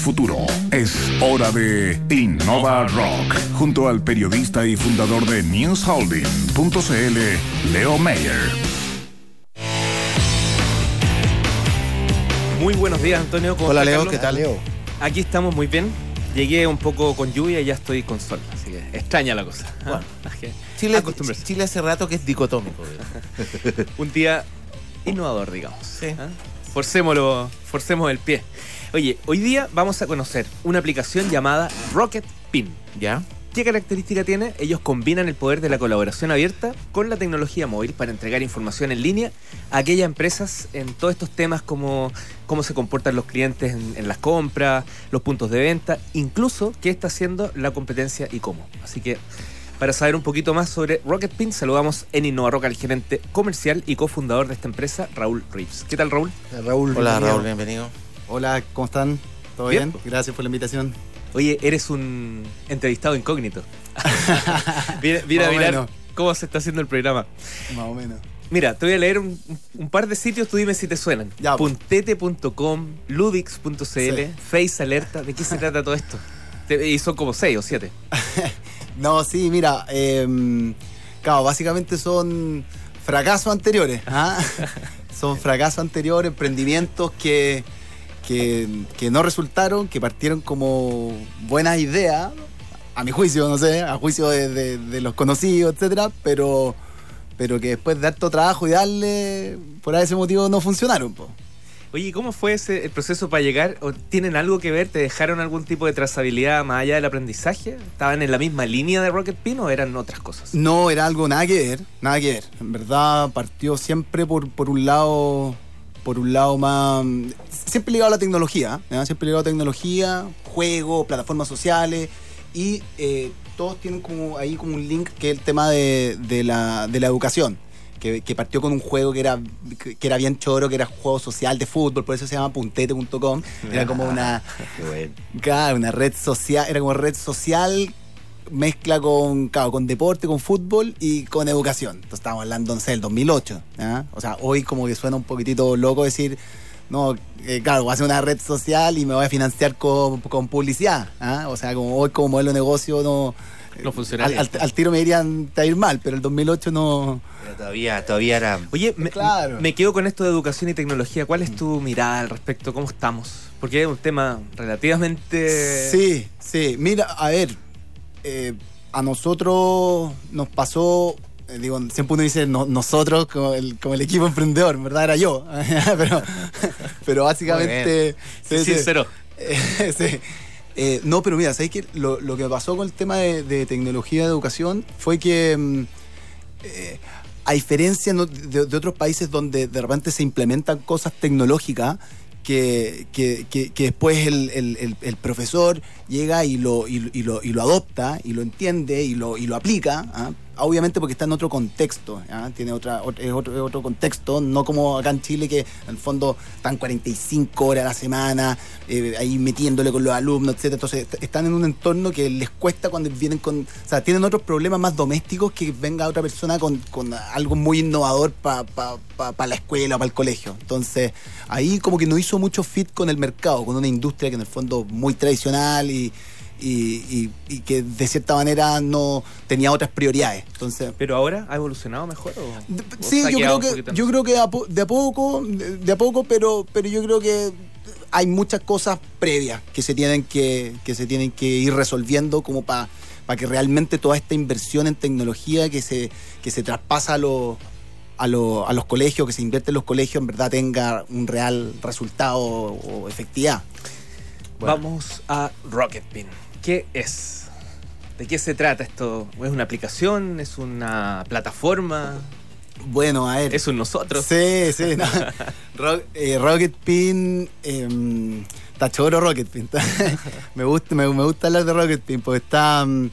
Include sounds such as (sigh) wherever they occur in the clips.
futuro. Es hora de Innova Rock, junto al periodista y fundador de newsholding.cl, Leo Mayer. Muy buenos días, Antonio. ¿Cómo Hola, está, Leo, Carlos? ¿qué tal, Leo? Aquí estamos muy bien. Llegué un poco con lluvia y ya estoy con sol, así que extraña la cosa. Bueno. (laughs) Chile. Chile hace rato que es dicotómico. (laughs) Un día innovador, digamos. Sí. ¿ah? Forcémoslo, forcemos el pie. Oye, hoy día vamos a conocer una aplicación llamada Rocket Pin. ¿Ya? ¿Qué característica tiene? Ellos combinan el poder de la colaboración abierta con la tecnología móvil para entregar información en línea a aquellas empresas en todos estos temas como cómo se comportan los clientes en, en las compras, los puntos de venta, incluso qué está haciendo la competencia y cómo. Así que para saber un poquito más sobre Rocket Pin, saludamos en Innova Rock al gerente comercial y cofundador de esta empresa, Raúl Reeves. ¿Qué tal, Raúl? Raúl. Hola, bienvenido. Raúl, bienvenido. Hola, ¿cómo están? ¿Todo Bien. bien? Gracias por la invitación. Oye, eres un entrevistado incógnito. (laughs) Mira, mira, cómo se está haciendo el programa. Más o menos. Mira, te voy a leer un, un par de sitios, tú dime si te suenan. Ya, pues. Puntete.com, ludix.cl, Sí. Face Alerta, ¿de qué se trata todo esto? Te- y son como seis o siete. (laughs) No, sí, mira, eh, claro, básicamente son fracasos anteriores. ¿ah? (laughs) son fracasos anteriores, emprendimientos que, que, que no resultaron, que partieron como buenas ideas, a mi juicio, no sé, a juicio de, de- de los conocidos, etcétera, pero, pero que después de harto trabajo y darle, por ese motivo no funcionaron. po. Oye, ¿y ¿cómo fue ese, el proceso para llegar? ¿O ¿Tienen algo que ver? ¿Te dejaron algún tipo de trazabilidad más allá del aprendizaje? ¿Estaban en la misma línea de Rocket Pin o eran otras cosas? No, era algo nada que ver, nada que ver. En verdad partió siempre por, por un lado, por un lado más, siempre ligado a la tecnología, ¿ya? siempre ligado a tecnología, juegos, plataformas sociales y eh, todos tienen como ahí como un link que es el tema de, de la, de la educación. Que, que partió con un juego que era, que era bien choro, que era juego social de fútbol, por eso se llama puntete.com. Era como una. (laughs) Claro, una red social, era como red social mezcla con, claro, con deporte, con fútbol y con educación. Entonces estábamos hablando, sé, del 2008. ¿ah? O sea, hoy como que suena un poquitito loco decir, no, eh, claro, voy a hacer una red social y me voy a financiar con, con publicidad. ¿ah? O sea, como hoy como modelo de negocio no... No funcionaría. Al, al- al tiro me dirían, te va a ir mal, pero el 2008 no... Pero todavía, todavía era. Oye, me, Claro. me quedo con esto de educación y tecnología. ¿Cuál es tu mirada al respecto? ¿Cómo estamos? Porque es un tema relativamente... Sí, sí. Mira, a ver, eh, a nosotros nos pasó, eh, digo, siempre uno dice no- nosotros como el, como el equipo emprendedor, en verdad era yo, (laughs) pero, pero básicamente... Sí, sí, sincero. Eh, (laughs) sí. Eh, no, pero mira, ¿sabes qué? Lo, lo que pasó con el tema de, de tecnología de educación fue que, mm, eh, a diferencia de, de otros países donde de repente se implementan cosas tecnológicas, que, que- que- que después el, el- el- el profesor llega y lo, y, y lo, y lo adopta y lo entiende y lo, y lo aplica, ¿ah? Obviamente porque está en otro contexto, tiene otra, ot- es otro, otro contexto, no como acá en Chile que en el fondo están 45 horas a la semana eh, ahí metiéndole con los alumnos, etcétera. Entonces est- están en un entorno que les cuesta cuando vienen con, o sea, tienen otros problemas más domésticos que venga otra persona con, con algo muy innovador para la escuela o para el colegio. Entonces ahí como que no hizo mucho fit con el mercado, con una industria que en el fondo muy tradicional y, y- y- y que de cierta manera no tenía otras prioridades. Entonces ¿Pero ahora ha evolucionado mejor o...? de- o Sí, yo creo que, yo creo que de a, po- de a poco, de, de a poco, pero, pero yo creo que hay muchas cosas previas que se tienen que, que se tienen que ir resolviendo como para que realmente toda esta inversión en tecnología que se, que se traspasa a los a, lo- a los colegios, que se invierte en los colegios, en verdad tenga un real resultado o efectividad. Bueno. Vamos a Rocket Pin. ¿Qué es? ¿De qué se trata esto? ¿Es una aplicación? ¿Es una plataforma? Bueno, a ver. ¿Es un nosotros? Sí, sí. no. (laughs) Eh, Rocket Pin. eh, está choro Rocket Pin. (laughs) me, gusta, me, me gusta hablar de Rocket Pin porque está. mm,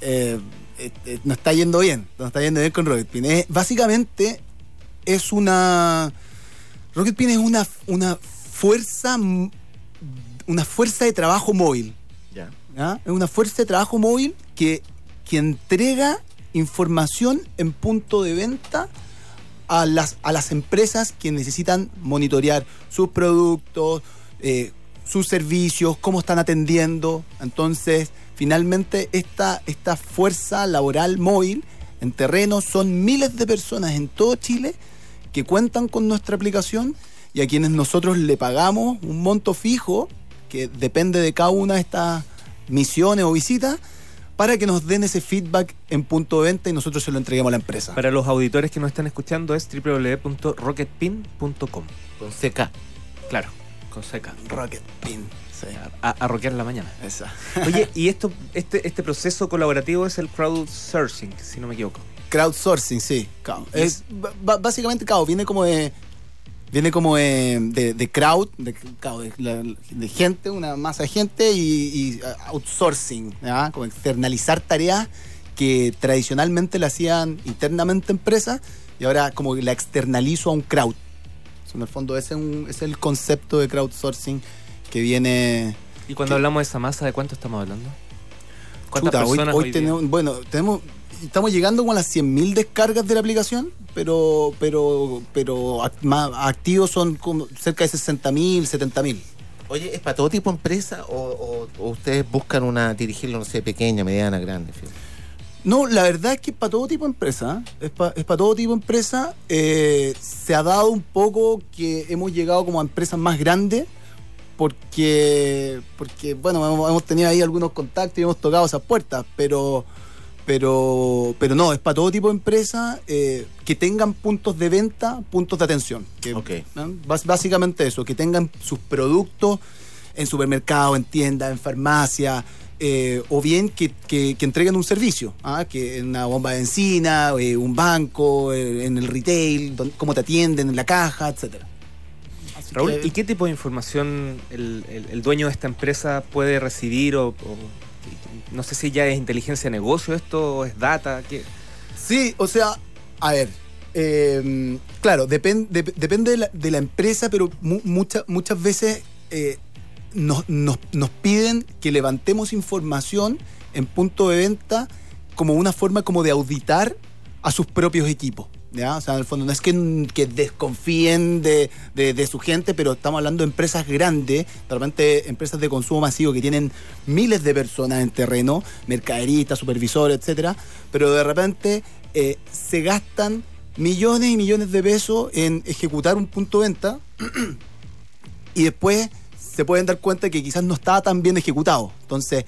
eh, eh, eh, nos está yendo bien. Nos está yendo bien con Rocket Pin. Es- básicamente es una. Rocket Pin es una, una fuerza. Una fuerza de trabajo móvil. Ya. ¿ya? Es una fuerza de trabajo móvil que, que entrega información en punto de venta a las, a las empresas que necesitan monitorear sus productos, eh, sus servicios, cómo están atendiendo. Entonces, finalmente, esta, esta fuerza laboral móvil en terreno son miles de personas en todo Chile que cuentan con nuestra aplicación y a quienes nosotros le pagamos un monto fijo que depende de cada una de estas misiones o visitas para que nos den ese feedback en punto de venta y nosotros se lo entreguemos a la empresa. Para los auditores que nos están escuchando es www.rocketpin.com. Con CK. Claro, con seca. Rocket Pin. Sí, A, a rockear la mañana. esa. (laughs) Oye, y esto, este, este proceso colaborativo es el crowdsourcing, si no me equivoco. Crowdsourcing, sí. Es, básicamente, claro, viene como de. Viene como de, de- de crowd, de, gente, una masa de gente y, y, uh, outsourcing, ¿ya? como externalizar tareas que tradicionalmente la hacían internamente empresas y ahora como la externalizo a un crowd. En el fondo ese es, un- es el concepto de crowdsourcing que viene... Y cuando hablamos de esa masa, ¿de cuánto estamos hablando? ¿Cuántas Chuta, personas hoy hoy tenemos, bueno, tenemos, estamos llegando como a las 100.000 descargas de la aplicación, pero, pero, pero act- más activos son como cerca de 60.000, 70.000. Oye, ¿es para todo tipo de empresa o, o- o ustedes buscan una dirigirlo, no sé, pequeña, mediana, grande? fin? No, la verdad es que es para todo tipo de empresa, ¿eh? es para todo tipo de empresa. Eh, se ha dado un poco que hemos llegado como a empresas más grandes, porque, porque bueno, hemos, hemos tenido ahí algunos contactos y hemos tocado esas puertas, pero, pero, pero no, es para todo tipo de empresas eh, que tengan puntos de venta, puntos de atención. Que, Básicamente eso, que tengan sus productos en supermercado, en tiendas, en farmacia, eh, o bien que, que- que entreguen un servicio, ¿ah? que en una bomba de benzina, eh, un banco, eh, en el retail, cómo te atienden en la caja, etcétera. Raúl, ¿y qué tipo de información el, el- el dueño de esta empresa puede recibir? O, o- no sé si ya es inteligencia de negocio esto, es data. ¿qué? Sí, o sea, a ver, eh, claro, depen- dep- depende de la, empresa, pero mu- mucha- muchas veces eh, nos, nos- nos piden que levantemos información en punto de venta como una forma como de auditar a sus propios equipos. O sea, en el fondo no es que, desconfíen de, su gente, pero estamos hablando de empresas grandes, de repente empresas de consumo masivo que tienen miles de personas en terreno, mercaderistas, supervisores, etcétera, pero de repente eh, se gastan millones y millones de pesos en ejecutar un punto de venta (clears throat) y después se pueden dar cuenta que quizás no estaba tan bien ejecutado. Entonces,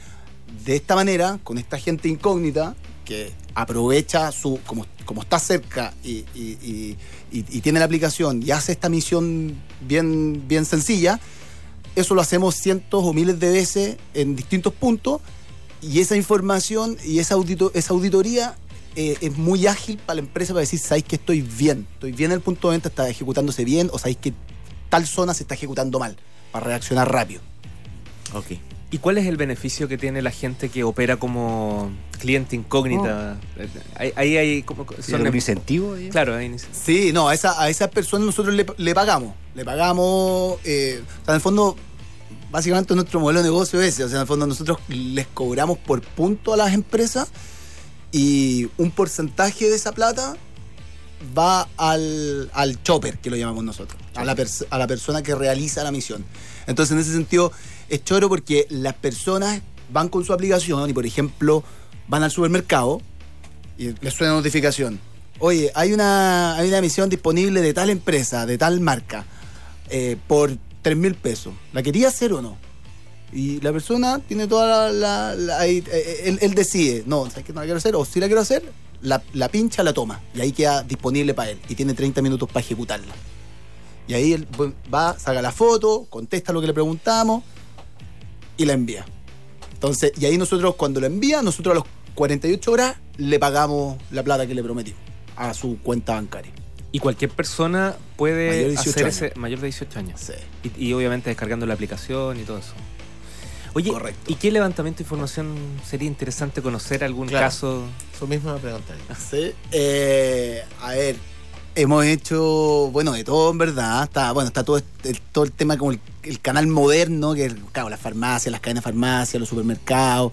de esta manera, con esta gente incógnita que aprovecha su, como, como está cerca y, y- tiene la aplicación y hace esta misión bien, bien sencilla, eso lo hacemos cientos o miles de veces en distintos puntos y esa información y esa, esa auditoría eh, es muy ágil para la empresa para decir, sabéis que estoy bien, estoy bien en el punto de venta, está ejecutándose bien o sabéis que tal zona se está ejecutando mal, para reaccionar rápido. Ok. ¿Y cuál es el beneficio que tiene la gente que opera como cliente incógnita? Ahí, ahí hay como... ¿Tiene Son algún em- incentivo? ahí? Claro, ahí inicia- Sí, no, a esa, a esa persona nosotros le, le pagamos. Le pagamos. eh, o sea, en el fondo, básicamente nuestro modelo de negocio es ese. O sea, en el fondo nosotros les cobramos por punto a las empresas y un porcentaje de esa plata va al, al chopper, que lo llamamos nosotros, a la, a la persona que realiza la misión. Entonces, en ese sentido, es choro porque las personas van con su aplicación y, por ejemplo, van al supermercado y les suena notificación. Oye, hay una, hay una emisión disponible de tal empresa, de tal marca, eh, por 3 mil pesos. ¿La quería hacer o no? Y la persona tiene toda la... la- ahí, eh, él, decide, no, ¿sabes que no la quiero hacer? O si la quiero hacer, la, la pincha, la toma. Y ahí queda disponible para él. Y tiene 30 minutos para ejecutarla. Y ahí él va, saca la foto, contesta lo que le preguntamos y la envía. Entonces, y ahí nosotros, cuando la envía, nosotros a los 48 horas le pagamos la plata que le prometimos a su cuenta bancaria. Y cualquier persona puede Mayor de 18 hacer años. ese mayor de 18 años. Sí. Y, y obviamente descargando la aplicación y todo eso. Oye, Correcto. ¿y qué levantamiento de información sería interesante conocer? ¿Algún Claro. caso? Eso mismo me preguntaría. (laughs) Sí. Eh, a ver, hemos hecho, bueno, de todo en verdad. Está, bueno, está todo, este- el, todo el tema como el, canal moderno, que es, claro, las farmacias, las cadenas de farmacias, los supermercados.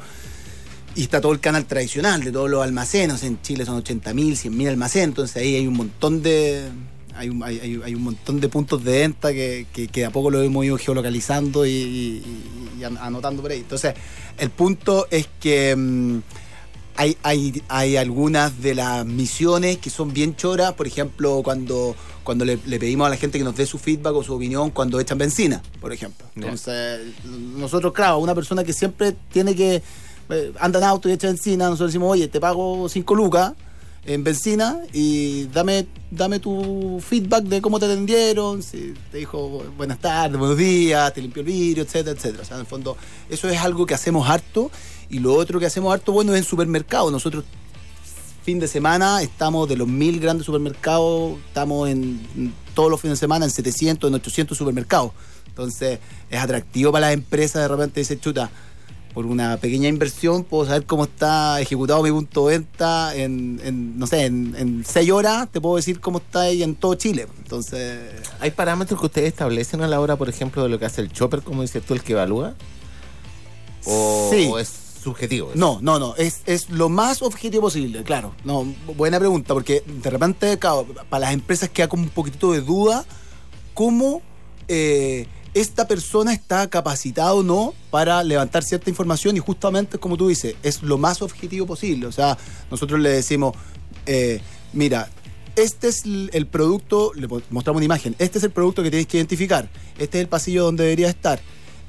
Y está todo el canal tradicional de todos los almacenes. En Chile son 80.000, 100.000 almacenes. Entonces ahí hay un montón de. hay, un, hay, un montón de puntos de venta que, que, a poco lo hemos ido geolocalizando y, y- y an- anotando por ahí. Entonces, el punto es que mm, hay, hay, hay algunas de las misiones que son bien choras, por ejemplo, cuando, cuando le, le pedimos a la gente que nos dé su feedback o su opinión cuando echan benzina, por ejemplo. Entonces, nosotros, claro, una persona que siempre tiene que eh, anda en auto y echa benzina, nosotros decimos, oye, te pago 5 lucas en benzina y dame, dame tu feedback de cómo te atendieron, si te dijo buenas tardes, buenos días, te limpió el vidrio, etcétera, etcétera. O sea, en el fondo, eso es algo que hacemos harto y lo otro que hacemos harto, bueno, es en supermercados. Nosotros fin de semana estamos de los mil grandes supermercados, estamos en todos los fines de semana en 700, en 800 supermercados. Entonces es atractivo para las empresas de repente decir, chuta, por una pequeña inversión puedo saber cómo está ejecutado mi punto de venta en, en, no sé, en, en seis horas te puedo decir cómo está ahí en todo Chile. Entonces, ¿Hay parámetros que ustedes establecen a la hora, por ejemplo, de lo que hace el chopper, como dices tú, el que evalúa? ¿O, Sí. o es subjetivo? No, no, no. Es, es lo más objetivo posible, claro. No, buena pregunta, porque de repente, claro, para las empresas queda como un poquitito de duda cómo eh, esta persona está capacitada o no para levantar cierta información y justamente, como tú dices, es lo más objetivo posible. O sea, nosotros le decimos, eh, mira, este es el producto, le mo- mostramos una imagen, este es el producto que tienes que identificar, este es el pasillo donde debería estar,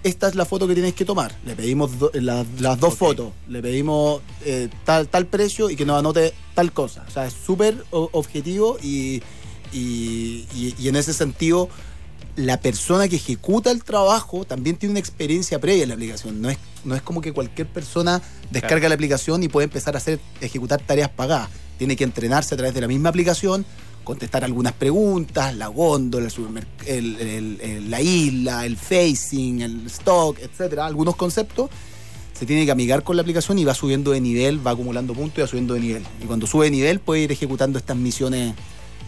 esta es la foto que tienes que tomar, le pedimos do- la- las dos fotos, le pedimos eh, tal, tal precio y que nos anote tal cosa. O sea, es súper o- objetivo y, y- y- y en ese sentido la persona que ejecuta el trabajo también tiene una experiencia previa en la aplicación. No es, no es como que cualquier persona descarga Claro. la aplicación y puede empezar a hacer, ejecutar tareas pagadas. Tiene que entrenarse a través de la misma aplicación, contestar algunas preguntas, la góndola, el el- el- la isla, el facing, el stock, etcétera, algunos conceptos. Se tiene que amigar con la aplicación y va subiendo de nivel, va acumulando puntos y va subiendo de nivel. Y cuando sube de nivel puede ir ejecutando estas misiones,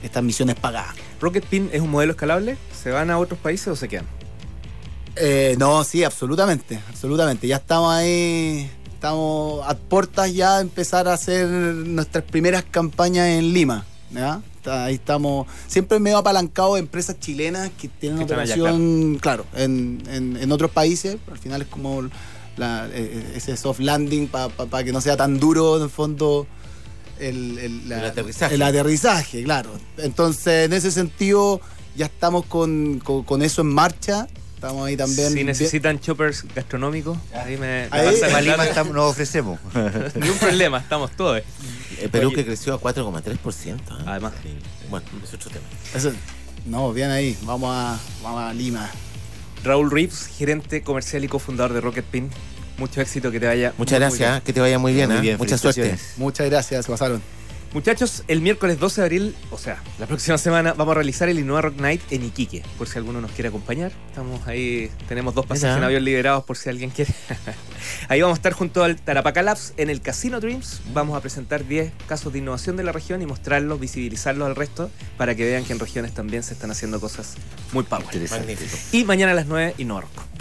estas misiones pagadas. ¿Rocket Pin es un modelo escalable? ¿Se van a otros países o se quedan? Eh, no, sí, absolutamente, absolutamente. Ya estamos ahí, estamos a puertas ya de empezar a hacer nuestras primeras campañas en Lima. ¿Ya? Ahí estamos, siempre medio apalancado de empresas chilenas que tienen Que allá, operación, claro, en, en- en otros países. Al final es como la- eh, ese soft landing para que no sea tan duro en el fondo. El, el- la- El aterrizaje. el aterrizaje, claro. Entonces, en ese sentido, ya estamos con, con- con eso en marcha. Estamos ahí también. si necesitan choppers gastronómicos, ahí me, me Ahí- el Lima estamos- nos ofrecemos. (laughs) Ni un problema, estamos todos. Eh, Perú Oye. que creció a 4,3%. ¿eh? Además. Bueno, es otro tema. Eso- no, bien ahí. Vamos a, vamos a Lima. Raúl Reeves, gerente comercial y cofundador de Rocket Pin. Mucho éxito, que te vaya. Muchas muy, muy gracias, ¿eh? que te vaya muy bien. Muy ¿eh? bien, Mucha suerte. Muchas gracias, se pasaron. Muchachos, el miércoles 12 de abril, o sea, la próxima semana, vamos a realizar el Innova Rock Night en Iquique, por si alguno nos quiere acompañar. Estamos ahí, tenemos dos pasajes en avión liberados por si alguien quiere. (laughs) ahí vamos a estar junto al Tarapacá Labs en el Casino Dreams. Vamos a presentar 10 casos de innovación de la región y mostrarlos, visibilizarlos al resto para que vean que en regiones también se están haciendo cosas muy power. Magnífico. Y mañana a las 9, Innova Rock.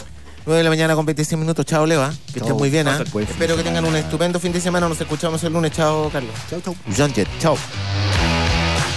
9 de la mañana con 26 minutos. Chao, Leva. Que Chao. estén muy bien. ¿eh? Espero que tengan un estupendo fin de semana. Nos escuchamos el lunes. Chao, Carlos. Chau, chau. Jean Jet. Chao.